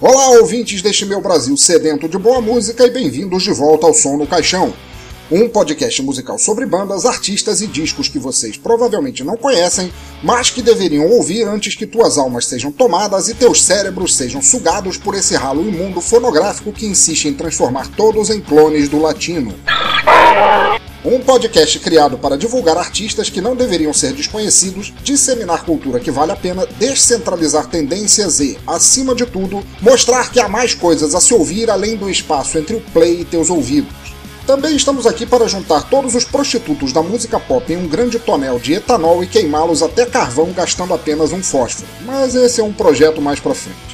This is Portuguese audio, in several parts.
Olá, ouvintes deste meu Brasil sedento de boa música e bem-vindos de volta ao Som no Caixão. Um podcast musical sobre bandas, artistas e discos que vocês provavelmente não conhecem, mas que deveriam ouvir antes que tuas almas sejam tomadas e teus cérebros sejam sugados por esse ralo imundo fonográfico que insiste em transformar todos em clones do latino. Um podcast criado para divulgar artistas que não deveriam ser desconhecidos, disseminar cultura que vale a pena, descentralizar tendências e, acima de tudo, mostrar que há mais coisas a se ouvir além do espaço entre o play e teus ouvidos. Também estamos aqui para juntar todos os prostitutos da música pop em um grande tonel de etanol e queimá-los até carvão gastando apenas um fósforo. Mas esse é um projeto mais pra frente.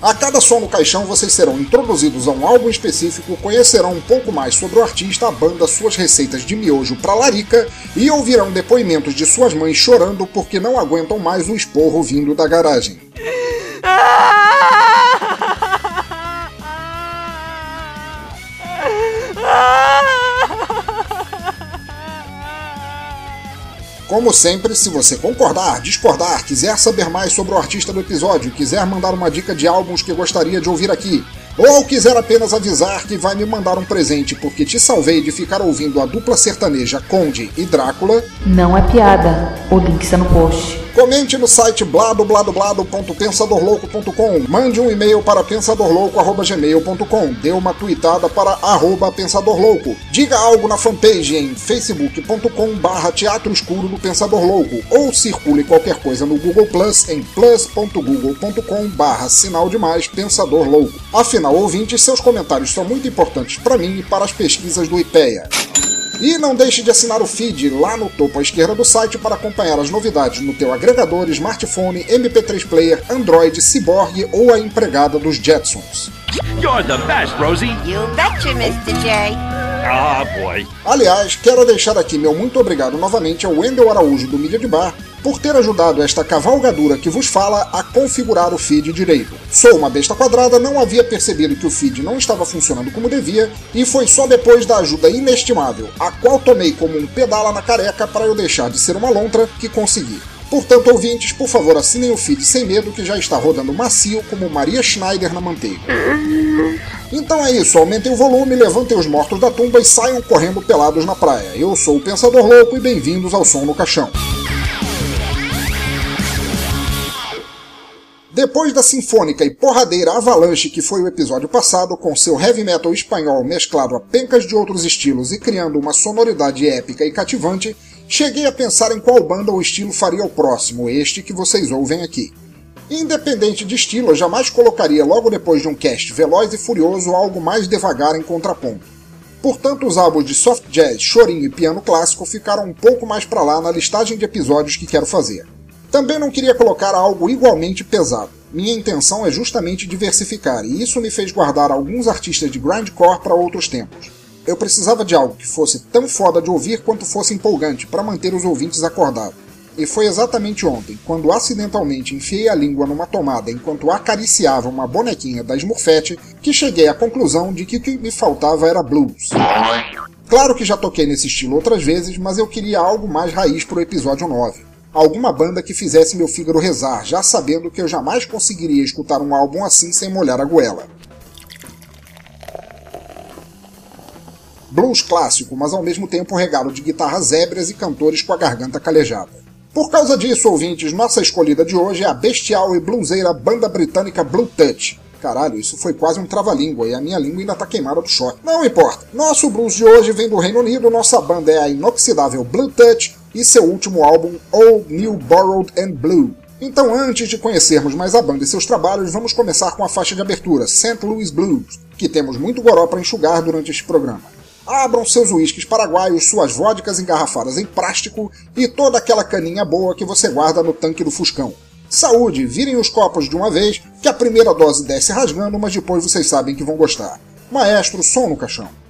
A cada som no caixão vocês serão introduzidos a um álbum específico, conhecerão um pouco mais sobre o artista, a banda, suas receitas de miojo pra larica e ouvirão depoimentos de suas mães chorando porque não aguentam mais o esporro vindo da garagem. Como sempre, se você concordar, discordar, quiser saber mais sobre o artista do episódio, quiser mandar uma dica de álbuns que gostaria de ouvir aqui, ou quiser apenas avisar que vai me mandar um presente porque te salvei de ficar ouvindo a dupla sertaneja Conde e Drácula, Não é piada. O link está no post. Comente no site bladobladoblado.pensadorlouco.com. Mande um e-mail para pensadorlouco.gmail.com. Dê uma tweetada para arroba pensadorlouco. Diga algo na fanpage em facebook.com barra teatro escuro do Pensador Louco. Ou circule qualquer coisa no Google Plus em plus.google.com barra sinal de mais Pensador Louco. Afinal, ouvintes, seus comentários são muito importantes para mim e para as pesquisas do IPEA. E não deixe de assinar o feed lá no topo à esquerda do site para acompanhar as novidades no teu agregador, smartphone, MP3 player, Android, Cyborg ou a empregada dos Jetsons. You're the best, Rosie. You betcha, Mr. J. Ah, boy. Aliás, quero deixar aqui meu muito obrigado novamente ao Wendel Araújo do Mídia de Bar por ter ajudado esta cavalgadura que vos fala a configurar o feed direito. Sou uma besta quadrada, não havia percebido que o feed não estava funcionando como devia e foi só depois da ajuda inestimável, a qual tomei como um pedala na careca para eu deixar de ser uma lontra, que consegui. Portanto, ouvintes, por favor assinem o feed sem medo que já está rodando macio como Maria Schneider na manteiga. Então é isso, aumentem o volume, levantem os mortos da tumba e saiam correndo pelados na praia. Eu sou o Pensador Louco e bem-vindos ao Som no Caixão. Depois da sinfônica e porradeira avalanche que foi o episódio passado, com seu heavy metal espanhol mesclado a pencas de outros estilos e criando uma sonoridade épica e cativante, cheguei a pensar em qual banda ou estilo faria o próximo, este que vocês ouvem aqui. Independente de estilo, eu jamais colocaria logo depois de um cast veloz e furioso algo mais devagar em contraponto. Portanto, os álbuns de soft jazz, chorinho e piano clássico ficaram um pouco mais para lá na listagem de episódios que quero fazer. Também não queria colocar algo igualmente pesado. Minha intenção é justamente diversificar, e isso me fez guardar alguns artistas de grindcore para outros tempos. Eu precisava de algo que fosse tão foda de ouvir quanto fosse empolgante para manter os ouvintes acordados. E foi exatamente ontem, quando acidentalmente enfiei a língua numa tomada enquanto acariciava uma bonequinha da Smurfette, que cheguei à conclusão de que o que me faltava era blues. Claro que já toquei nesse estilo outras vezes, mas eu queria algo mais raiz pro episódio 9 alguma banda que fizesse meu fígado rezar, já sabendo que eu jamais conseguiria escutar um álbum assim sem molhar a goela. Blues clássico, mas ao mesmo tempo regalo de guitarras ébrias e cantores com a garganta calejada. Por causa disso, ouvintes, nossa escolhida de hoje é a bestial e bluseira banda britânica Blue Touch. Caralho, isso foi quase um trava-língua e a minha língua ainda tá queimada do choque. Não importa. Nosso blues de hoje vem do Reino Unido, nossa banda é a inoxidável Blue Touch e seu último álbum Old New Borrowed and Blue. Então, antes de conhecermos mais a banda e seus trabalhos, vamos começar com a faixa de abertura, St. Louis Blues, que temos muito goró para enxugar durante este programa. Abram seus uísques paraguaios, suas vodkas engarrafadas em plástico e toda aquela caninha boa que você guarda no tanque do Fuscão. Saúde, virem os copos de uma vez, que a primeira dose desce rasgando, mas depois vocês sabem que vão gostar. Maestro, som no caixão.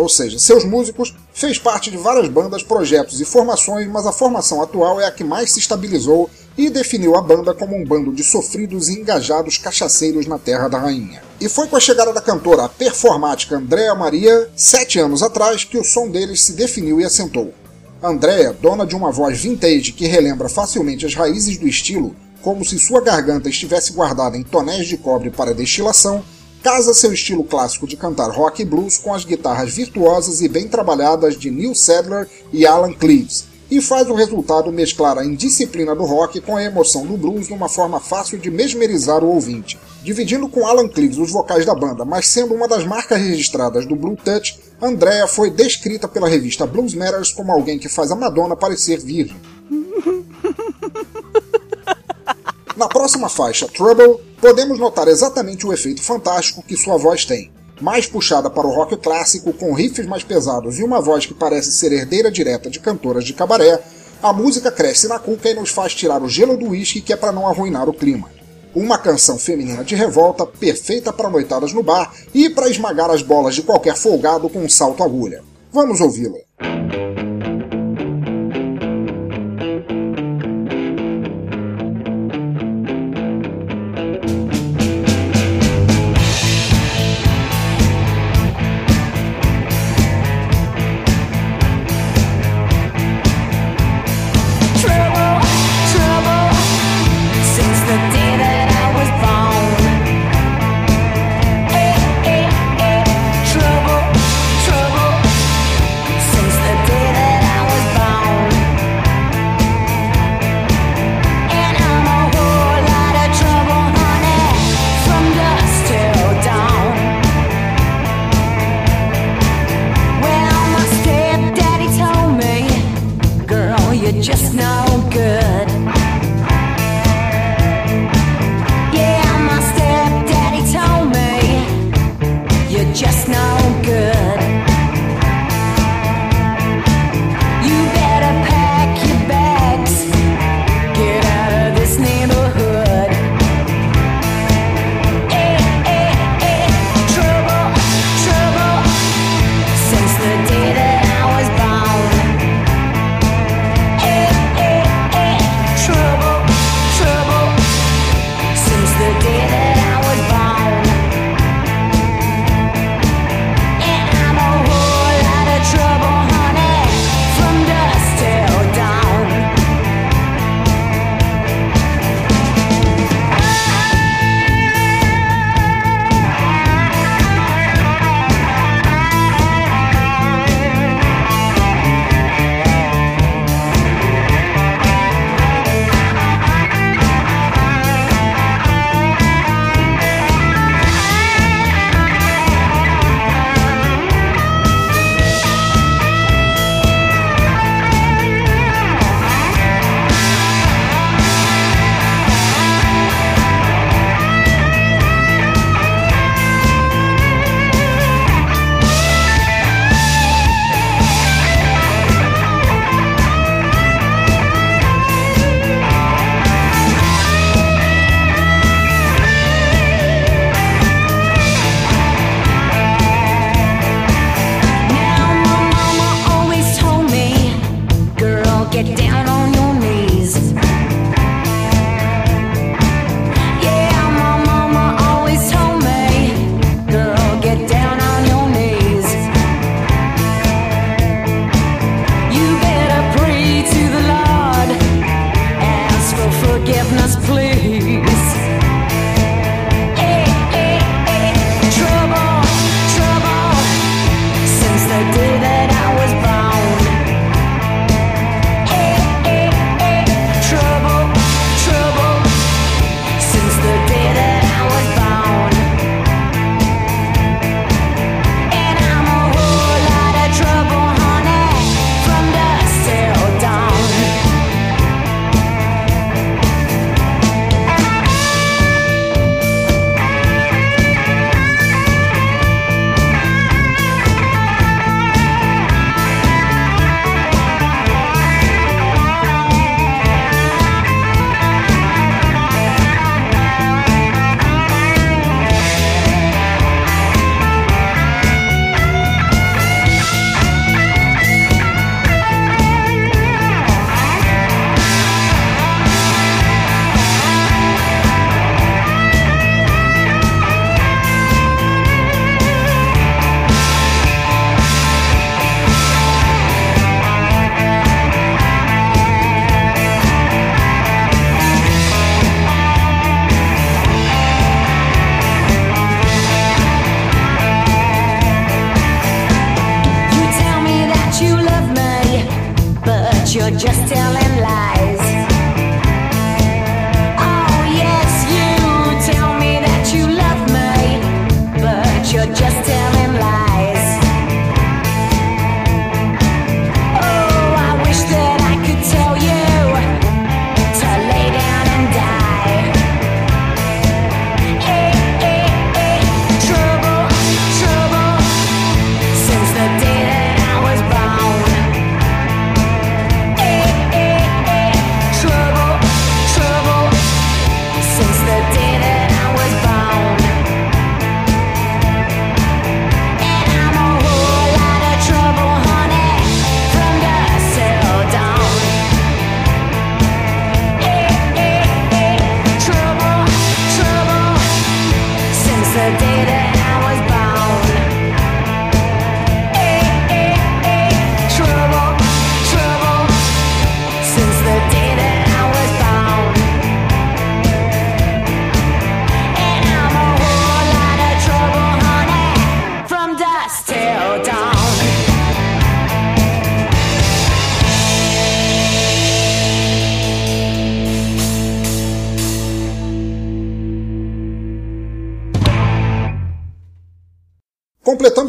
Ou seja, seus músicos, fez parte de várias bandas, projetos e formações, mas a formação atual é a que mais se estabilizou e definiu a banda como um bando de sofridos e engajados cachaceiros na Terra da Rainha. E foi com a chegada da cantora performática Andrea Maria, sete anos atrás, que o som deles se definiu e assentou. Andrea, dona de uma voz vintage que relembra facilmente as raízes do estilo, como se sua garganta estivesse guardada em tonéis de cobre para destilação, casa seu estilo clássico de cantar rock e blues com as guitarras virtuosas e bem trabalhadas de Neil Sedler e Alan Cleves, e faz o resultado mesclar a indisciplina do rock com a emoção do blues numa forma fácil de mesmerizar o ouvinte. Dividindo com Alan Cleves os vocais da banda, mas sendo uma das marcas registradas do Blue Touch, Andrea foi descrita pela revista Blues Matters como alguém que faz a Madonna parecer virgem. Na próxima faixa, Trouble, podemos notar exatamente o efeito fantástico que sua voz tem. Mais puxada para o rock clássico, com riffs mais pesados e uma voz que parece ser herdeira direta de cantoras de cabaré, a música cresce na cuca e nos faz tirar o gelo do uísque que é para não arruinar o clima. Uma canção feminina de revolta, perfeita para noitadas no bar e para esmagar as bolas de qualquer folgado com um salto agulha. Vamos ouvi-la.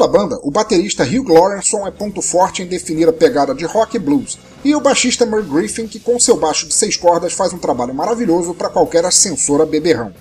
Completando a banda, o baterista Hugh Lawrenson é ponto forte em definir a pegada de rock e blues, e o baixista Merv Griffin, que com seu baixo de seis cordas faz um trabalho maravilhoso para qualquer ascensora beberrão.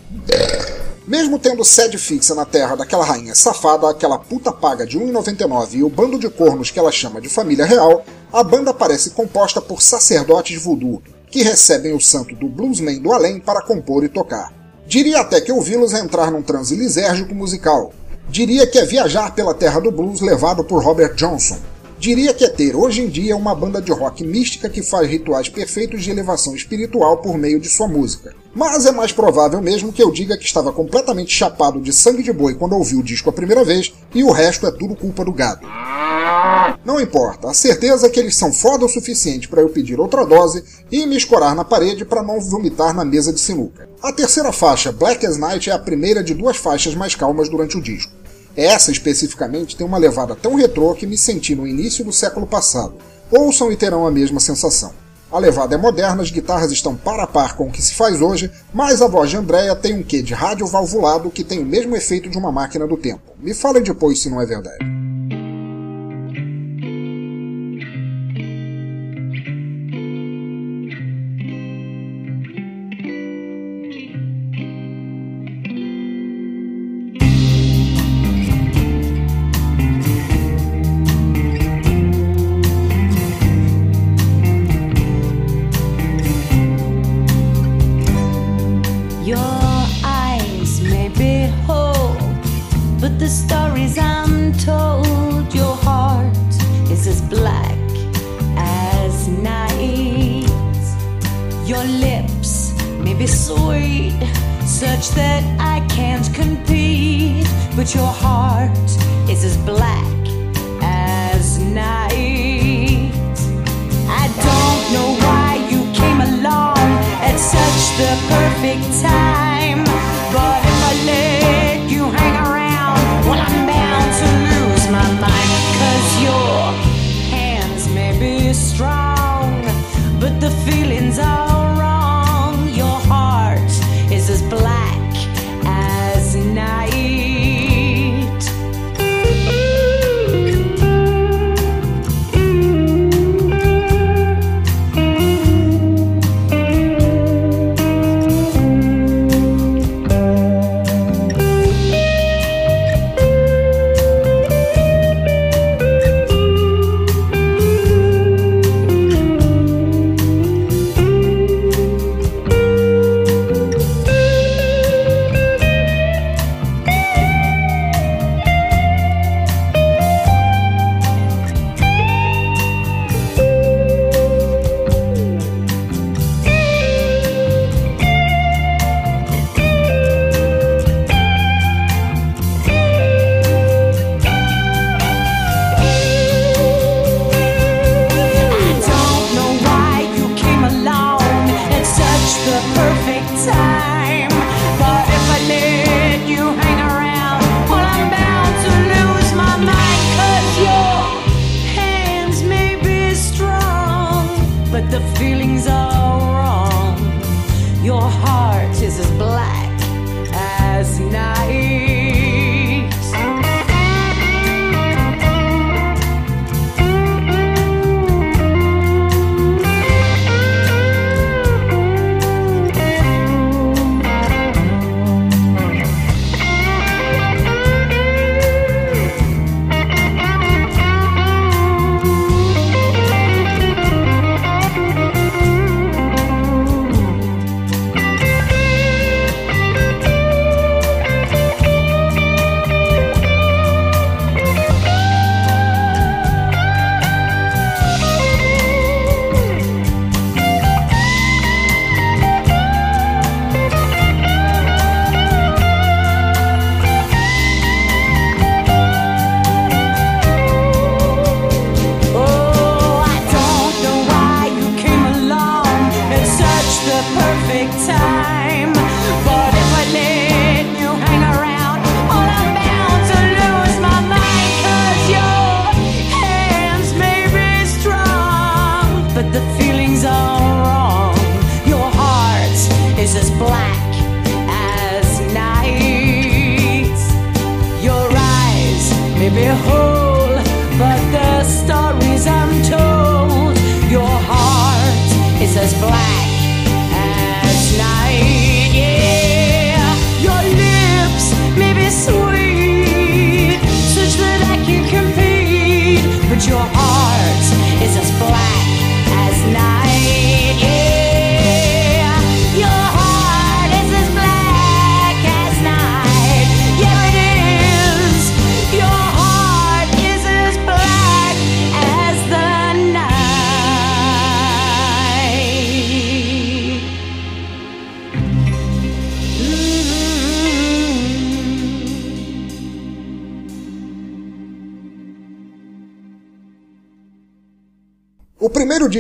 Mesmo tendo sede fixa na terra daquela rainha safada, aquela puta paga de 1,99 e o bando de cornos que ela chama de família real, a banda parece composta por sacerdotes voodoo, que recebem o santo do bluesman do além para compor e tocar. Diria até que ouvi-los entrar num transe lisérgico musical, Diria que é viajar pela terra do blues levado por Robert Johnson. Diria que é ter hoje em dia uma banda de rock mística que faz rituais perfeitos de elevação espiritual por meio de sua música. Mas é mais provável mesmo que eu diga que estava completamente chapado de sangue de boi quando ouvi o disco a primeira vez e o resto é tudo culpa do gado. Não importa, a certeza é que eles são foda o suficiente para eu pedir outra dose e me escorar na parede para não vomitar na mesa de sinuca. A terceira faixa, Black as Night, é a primeira de duas faixas mais calmas durante o disco. Essa especificamente tem uma levada tão retrô que me senti no início do século passado. Ouçam e terão a mesma sensação. A levada é moderna, as guitarras estão par a par com o que se faz hoje, mas a voz de Andrea tem um quê de rádio valvulado que tem o mesmo efeito de uma máquina do tempo. Me falem depois se não é verdade.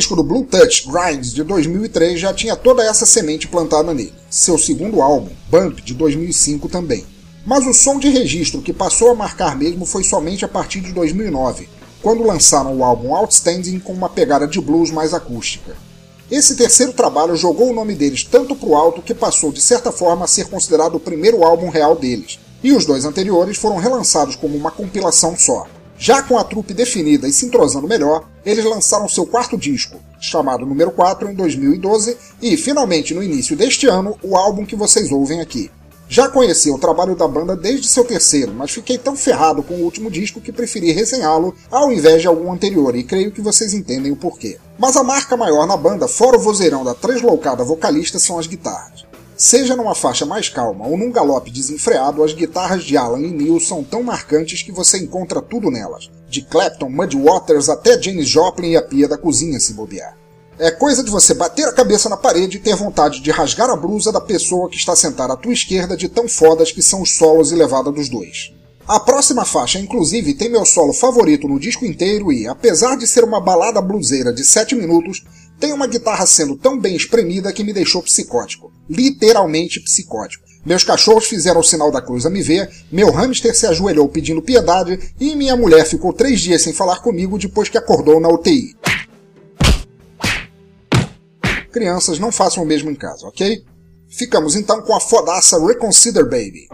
Disco do Blue Touch, Grinds, de 2003, já tinha toda essa semente plantada nele. Seu segundo álbum, Bump, de 2005 também. Mas o som de registro que passou a marcar mesmo foi somente a partir de 2009, quando lançaram o álbum Outstanding com uma pegada de blues mais acústica. Esse terceiro trabalho jogou o nome deles tanto pro alto que passou de certa forma a ser considerado o primeiro álbum real deles, e os dois anteriores foram relançados como uma compilação só. Já com a trupe definida e se entrosando melhor, eles lançaram seu quarto disco, chamado Número 4, em 2012, e finalmente no início deste ano, o álbum que vocês ouvem aqui. Já conheci o trabalho da banda desde seu terceiro, mas fiquei tão ferrado com o último disco que preferi resenhá-lo ao invés de algum anterior, e creio que vocês entendem o porquê. Mas a marca maior na banda, fora o vozeirão da tresloucada vocalista, são as guitarras. Seja numa faixa mais calma ou num galope desenfreado, as guitarras de Alan e Neil são tão marcantes que você encontra tudo nelas, de Clapton, Muddy Waters até Janis Joplin e a pia da cozinha se bobear. É coisa de você bater a cabeça na parede e ter vontade de rasgar a blusa da pessoa que está sentada à tua esquerda de tão fodas que são os solos e levada dos dois. A próxima faixa, inclusive, tem meu solo favorito no disco inteiro e, apesar de ser uma balada bluseira de 7 minutos, tem uma guitarra sendo tão bem espremida que me deixou psicótico. Literalmente psicótico. Meus cachorros fizeram o sinal da cruz a me ver, meu hamster se ajoelhou pedindo piedade e minha mulher ficou três dias sem falar comigo depois que acordou na UTI. Crianças, não façam o mesmo em casa, ok? Ficamos então com a fodaça Reconsider Baby.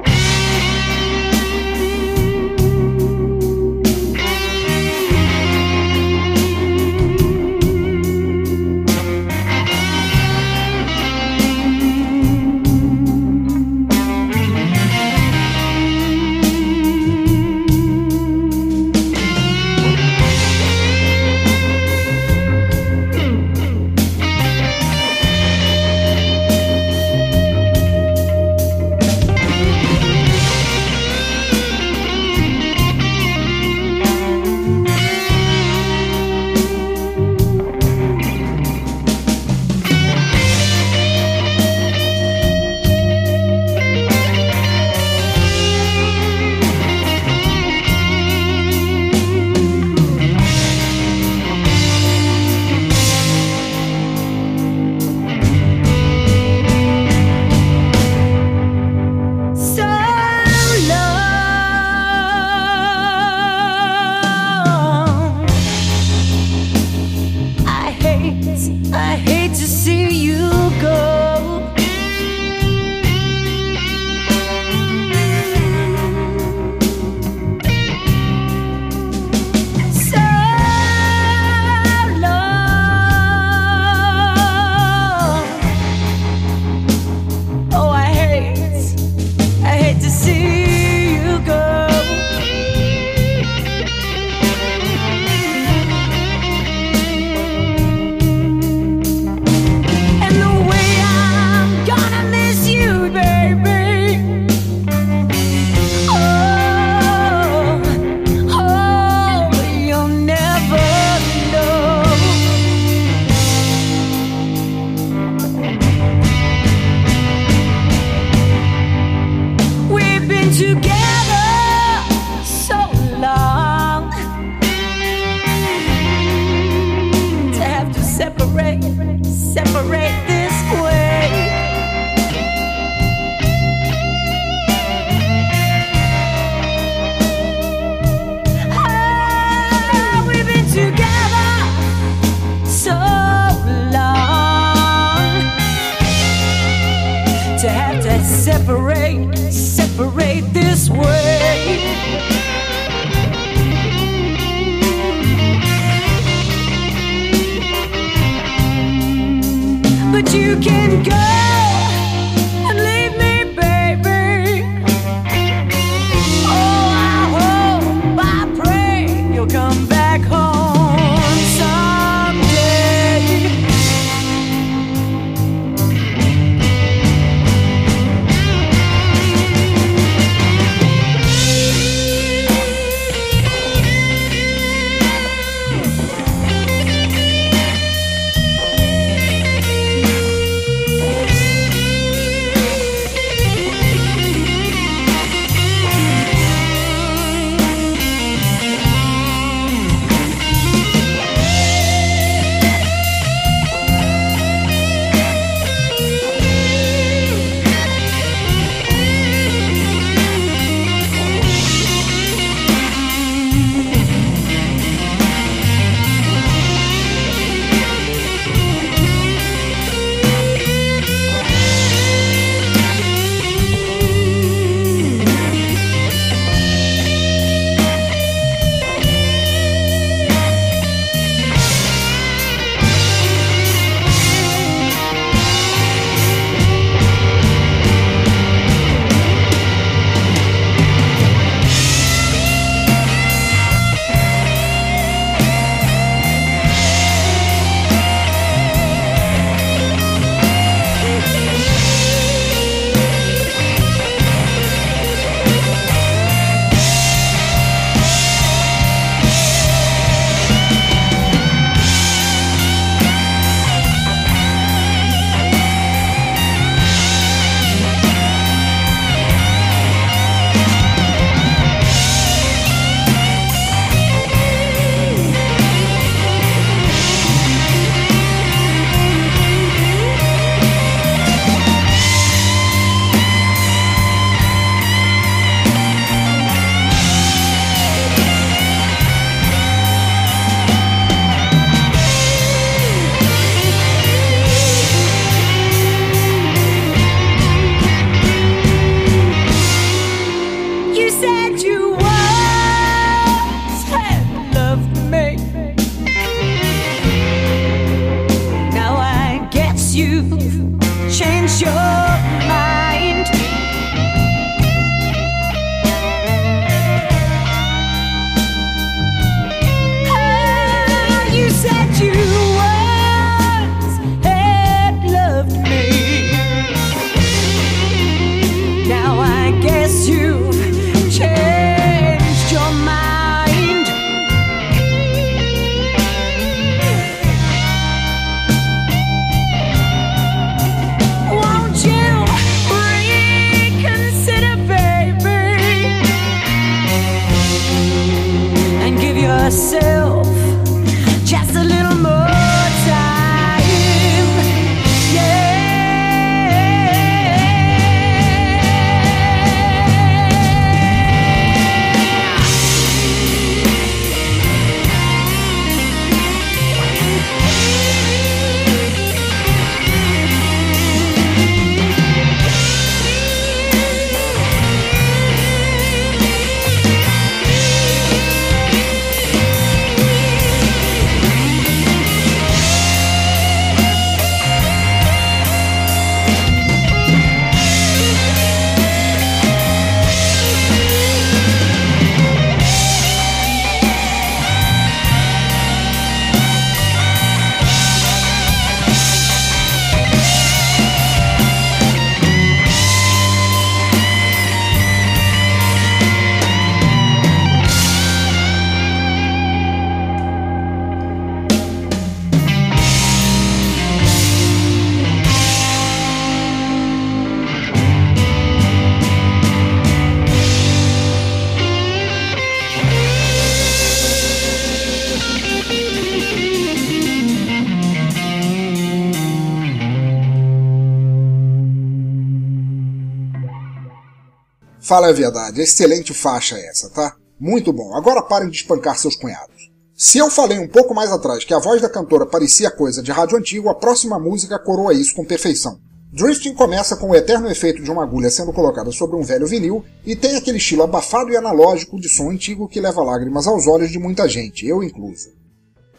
Fala a verdade, excelente faixa essa, tá? Muito bom. Agora parem de espancar seus cunhados. Se eu falei um pouco mais atrás que a voz da cantora parecia coisa de rádio antigo, a próxima música coroa isso com perfeição. Drifting começa com o eterno efeito de uma agulha sendo colocada sobre um velho vinil e tem aquele estilo abafado e analógico de som antigo que leva lágrimas aos olhos de muita gente, eu incluso.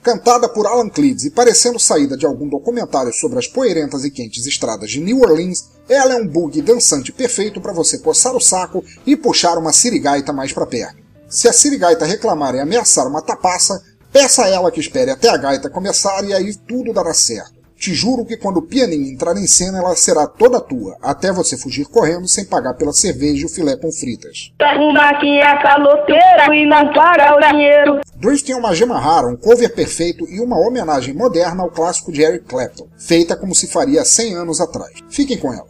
Cantada por Alan Cleves e parecendo saída de algum documentário sobre as poeirentas e quentes estradas de New Orleans, ela é um bug dançante perfeito para você coçar o saco e puxar uma sirigaita mais para perto. Se a sirigaita reclamar e ameaçar uma tapaça, peça a ela que espere até a gaita começar e aí tudo dará certo. Te juro que quando o pianinho entrar em cena, ela será toda tua, até você fugir correndo sem pagar pela cerveja e o filé com fritas. Uma que é caloteira e não paga o dinheiro. É uma gema rara, um cover perfeito e uma homenagem moderna ao clássico de Eric Clapton, feita como se faria 100 anos atrás. Fiquem com ela.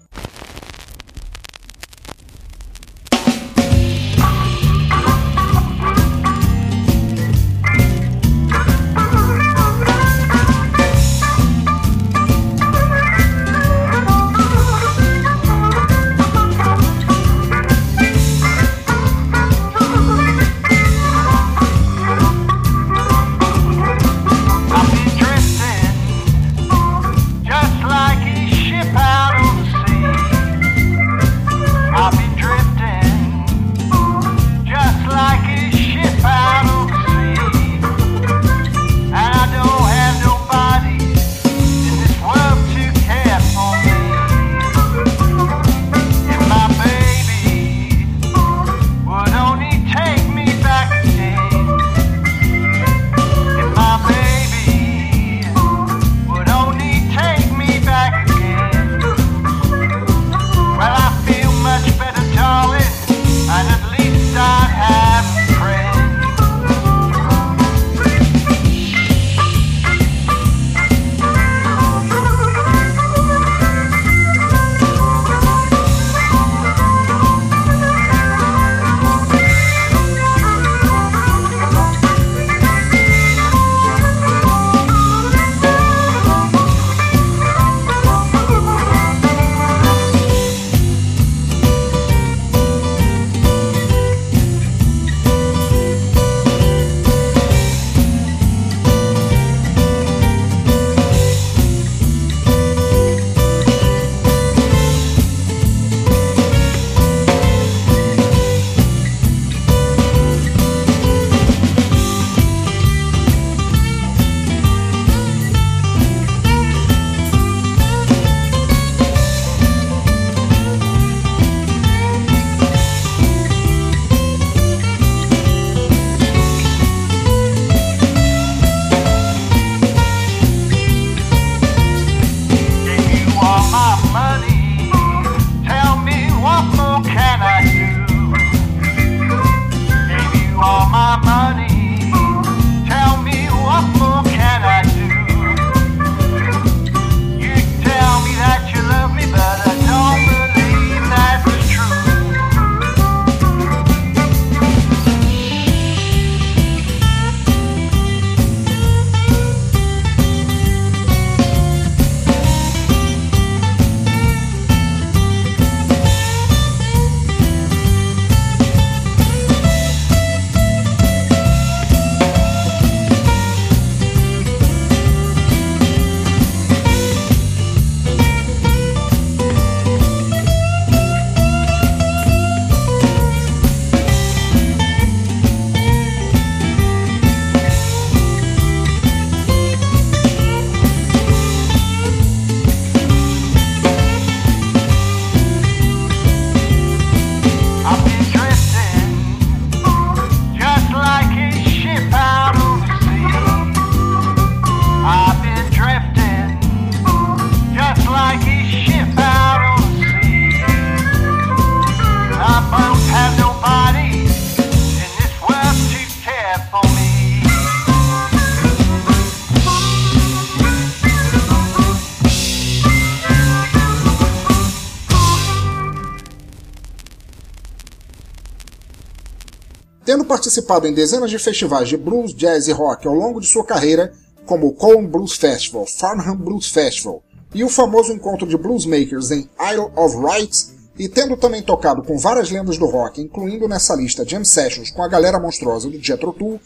Tendo participado em dezenas de festivais de blues, jazz e rock ao longo de sua carreira, como o Colne Blues Festival, Farnham Blues Festival e o famoso encontro de bluesmakers em Isle of Rights, e tendo também tocado com várias lendas do rock, incluindo nessa lista jam sessions com a galera monstruosa do Jethro Tull,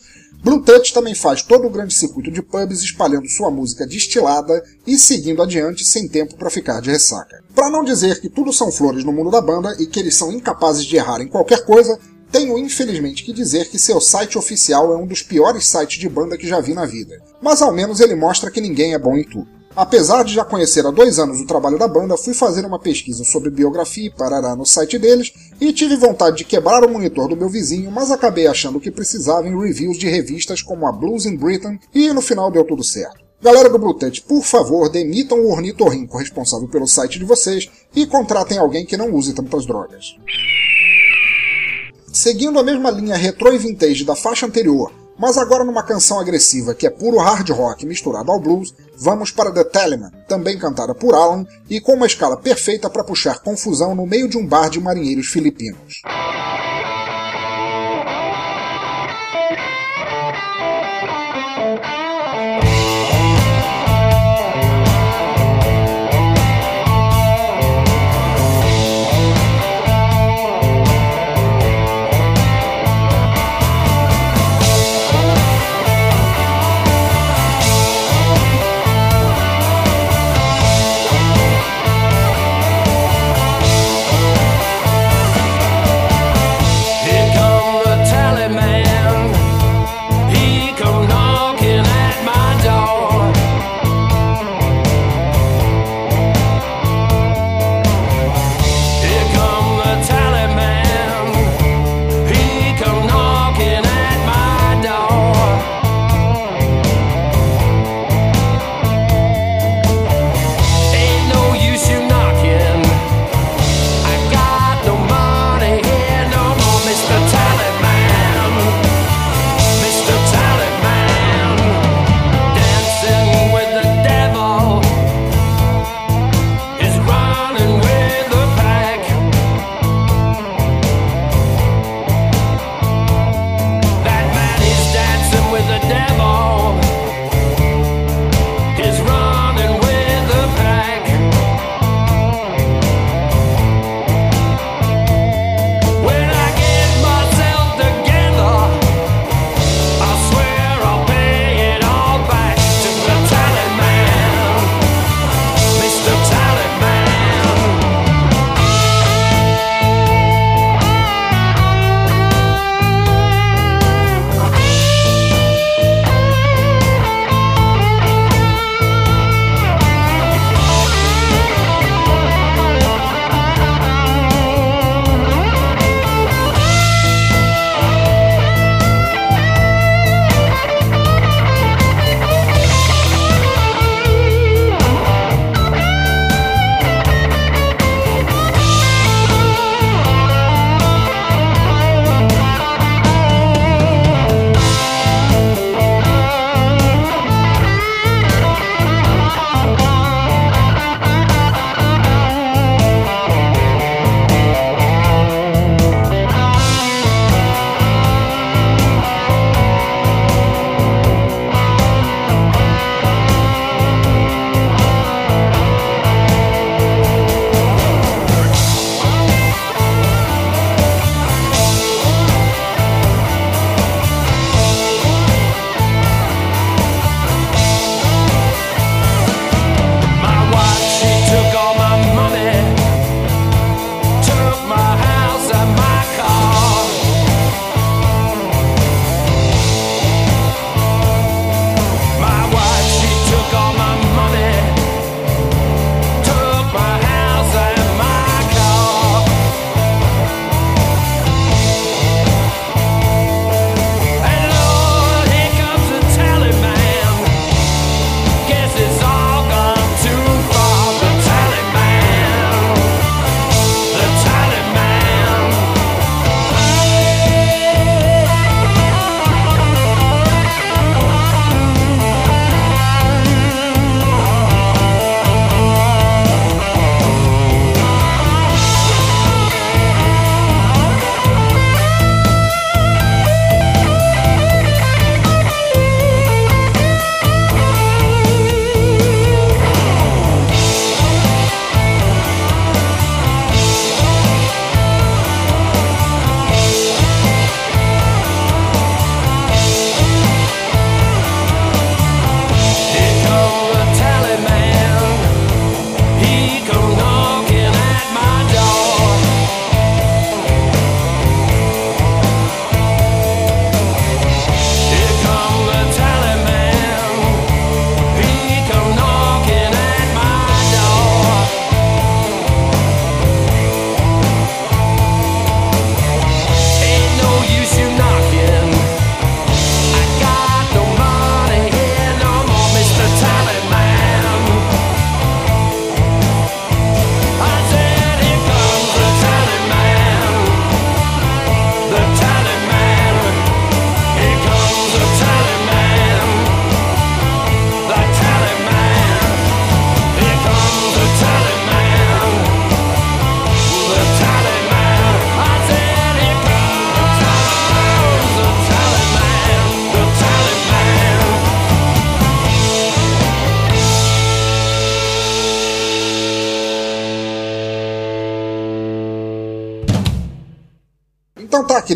Blue Touch também faz todo o grande circuito de pubs espalhando sua música destilada e seguindo adiante sem tempo para ficar de ressaca. Para não dizer que tudo são flores no mundo da banda e que eles são incapazes de errar em qualquer coisa, tenho infelizmente que dizer que seu site oficial é um dos piores sites de banda que já vi na vida. Mas ao menos ele mostra que ninguém é bom em tudo. Apesar de já conhecer há dois anos o trabalho da banda, fui fazer uma pesquisa sobre biografia e parará no site deles e tive vontade de quebrar o monitor do meu vizinho, mas acabei achando que precisava em reviews de revistas como a Blues in Britain e no final deu tudo certo. Galera do Bluetooth, por favor, demitam o ornitorrinco responsável pelo site de vocês e contratem alguém que não use tantas drogas. Seguindo a mesma linha retro e vintage da faixa anterior, mas agora numa canção agressiva que é puro hard rock misturado ao blues, vamos para The Teleman, também cantada por Alan e com uma escala perfeita para puxar confusão no meio de um bar de marinheiros filipinos.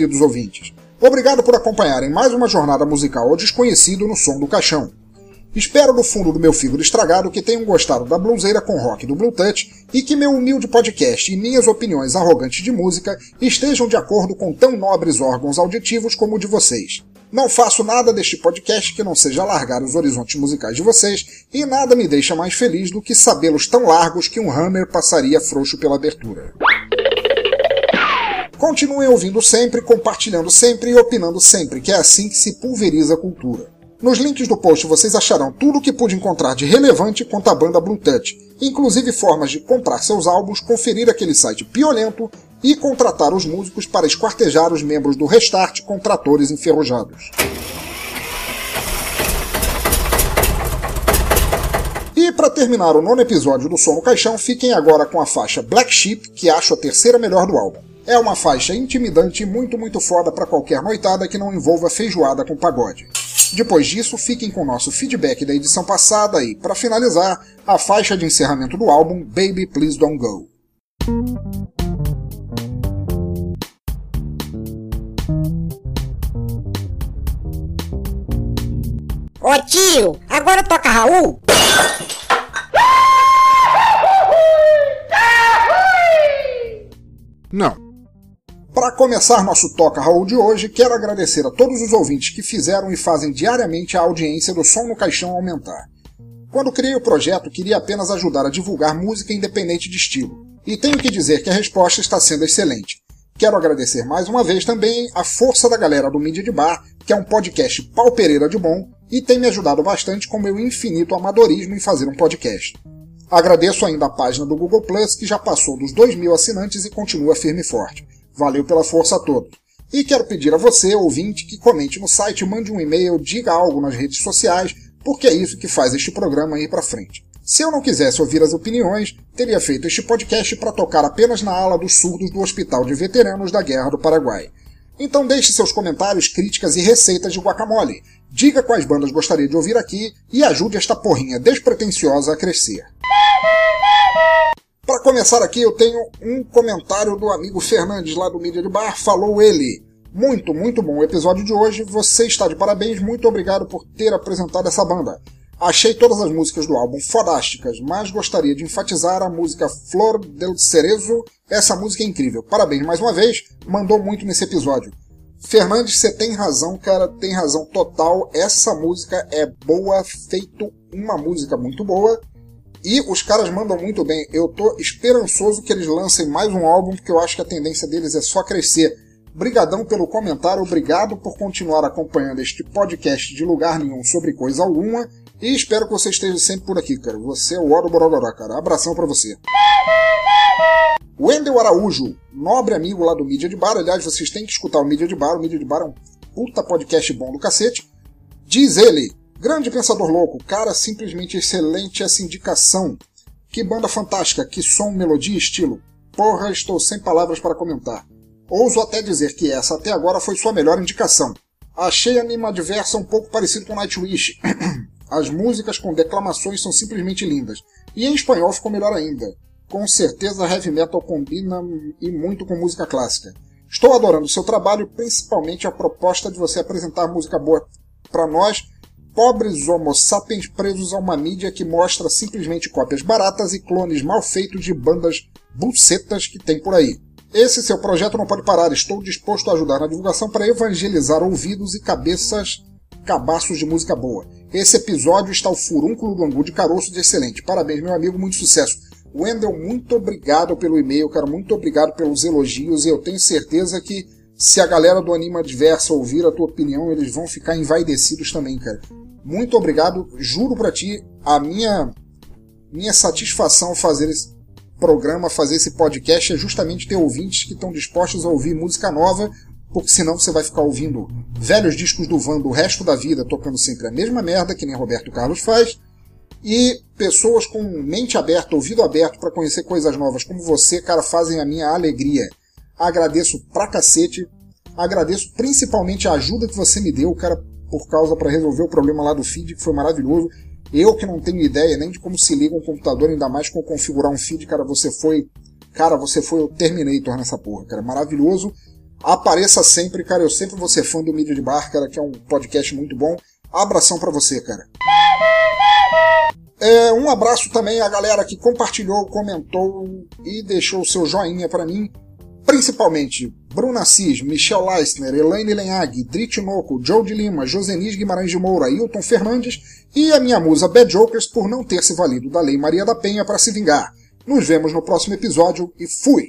Queridos ouvintes. Obrigado por acompanharem mais uma jornada musical ao desconhecido no som do caixão. Espero do fundo do meu fígado estragado que tenham gostado da bluseira com rock do Blue Touch e que meu humilde podcast e minhas opiniões arrogantes de música estejam de acordo com tão nobres órgãos auditivos como o de vocês. Não faço nada deste podcast que não seja alargar os horizontes musicais de vocês e nada me deixa mais feliz do que sabê-los tão largos que um Hammer passaria frouxo pela abertura. Continuem ouvindo sempre, compartilhando sempre e opinando sempre, que é assim que se pulveriza a cultura. Nos links do post vocês acharão tudo o que pude encontrar de relevante quanto à banda Blue Touch, inclusive formas de comprar seus álbuns, conferir aquele site piolento e contratar os músicos para esquartejar os membros do Restart com tratores enferrujados. E para terminar o nono episódio do Som no Caixão, fiquem agora com a faixa Black Sheep, que acho a terceira melhor do álbum. É uma faixa intimidante e muito muito foda para qualquer noitada que não envolva feijoada com pagode. Depois disso, fiquem com o nosso feedback da edição passada e, para finalizar, a faixa de encerramento do álbum Baby Please Don't Go. Ô tio, agora toca Raul? Não. Para começar nosso Toca Raul de hoje, quero agradecer a todos os ouvintes que fizeram e fazem diariamente a audiência do Som no Caixão aumentar. Quando criei o projeto, queria apenas ajudar a divulgar música independente de estilo. E tenho que dizer que a resposta está sendo excelente. Quero agradecer mais uma vez também a força da galera do Mídia de Bar, que é um podcast paupereira de bom e tem me ajudado bastante com meu infinito amadorismo em fazer um podcast. Agradeço ainda a página do Google Plus, que já passou dos 2 mil assinantes e continua firme e forte. Valeu pela força a todos. E quero pedir a você, ouvinte, que comente no site, mande um e-mail, diga algo nas redes sociais, porque é isso que faz este programa ir para frente. Se eu não quisesse ouvir as opiniões, teria feito este podcast para tocar apenas na ala dos surdos do Hospital de Veteranos da Guerra do Paraguai. Então deixe seus comentários, críticas e receitas de guacamole. Diga quais bandas gostaria de ouvir aqui e ajude esta porrinha despretensiosa a crescer. Para começar aqui, eu tenho um comentário do amigo Fernandes lá do Mídia de Bar. Falou ele. Muito, muito bom o episódio de hoje. Você está de parabéns. Muito obrigado por ter apresentado essa banda. Achei todas as músicas do álbum fodásticas, mas gostaria de enfatizar a música Flor del Cerezo. Essa música é incrível. Parabéns mais uma vez. Mandou muito nesse episódio. Fernandes, você tem razão, cara, tem razão total. Essa música é boa, feito uma música muito boa. E os caras mandam muito bem. Eu tô esperançoso que eles lancem mais um álbum, porque eu acho que a tendência deles é só crescer. Brigadão pelo comentário, obrigado por continuar acompanhando este podcast de lugar nenhum sobre coisa alguma. E espero que você esteja sempre por aqui, cara. Você é o Oro cara. Abração para você. Wendel Araújo, nobre amigo lá do Mídia de Bar. Aliás, vocês têm que escutar o Mídia de Bar. O Mídia de Bar é um puta podcast bom do cacete. Diz ele, grande pensador louco, cara simplesmente excelente essa indicação. Que banda fantástica, que som, melodia e estilo. Porra, estou sem palavras para comentar. Ouso até dizer que essa até agora foi sua melhor indicação. Achei a Anima Adversa um pouco parecido com Nightwish. As músicas com declamações são simplesmente lindas. E em espanhol ficou melhor ainda. Com certeza heavy metal combina e muito com música clássica. Estou adorando o seu trabalho, principalmente a proposta de você apresentar música boa para nós, pobres homo sapiens presos a uma mídia que mostra simplesmente cópias baratas e clones mal feitos de bandas bucetas que tem por aí. Esse seu projeto não pode parar, estou disposto a ajudar na divulgação para evangelizar ouvidos e cabeças cabaços de música boa. Esse episódio está o furúnculo do angu de caroço de excelente. Parabéns, meu amigo, muito sucesso. Wendel, muito obrigado pelo e-mail, cara, muito obrigado pelos elogios e eu tenho certeza que se a galera do Anima Adversa ouvir a tua opinião, eles vão ficar envaidecidos também, cara. Muito obrigado, juro pra ti, a minha minha satisfação fazer esse programa, fazer esse podcast é justamente ter ouvintes que estão dispostos a ouvir música nova, porque senão você vai ficar ouvindo velhos discos do Van do resto da vida, tocando sempre a mesma merda que nem Roberto Carlos faz, e pessoas com mente aberta, ouvido aberto para conhecer coisas novas como você, cara, fazem a minha alegria. Agradeço pra cacete. Agradeço principalmente a ajuda que você me deu, cara, por causa para resolver o problema lá do feed, que foi maravilhoso. Eu que não tenho ideia nem de como se liga um computador, ainda mais com configurar um feed, cara, você foi. Cara, você foi o Terminator nessa porra, cara. Maravilhoso. Apareça sempre, cara. Eu sempre vou ser fã do Mídia de Bar, cara, que é um podcast muito bom. Abração para você, cara. É, um abraço também à galera que compartilhou, comentou e deixou o seu joinha para mim. Principalmente Bruna Assis, Michel Leisner, Elaine Lenhag, Drit Noco, Joe de Lima, Josenis Guimarães de Moura, Hilton Fernandes e a minha musa Bad Jokers por não ter se valido da Lei Maria da Penha para se vingar. Nos vemos no próximo episódio e fui!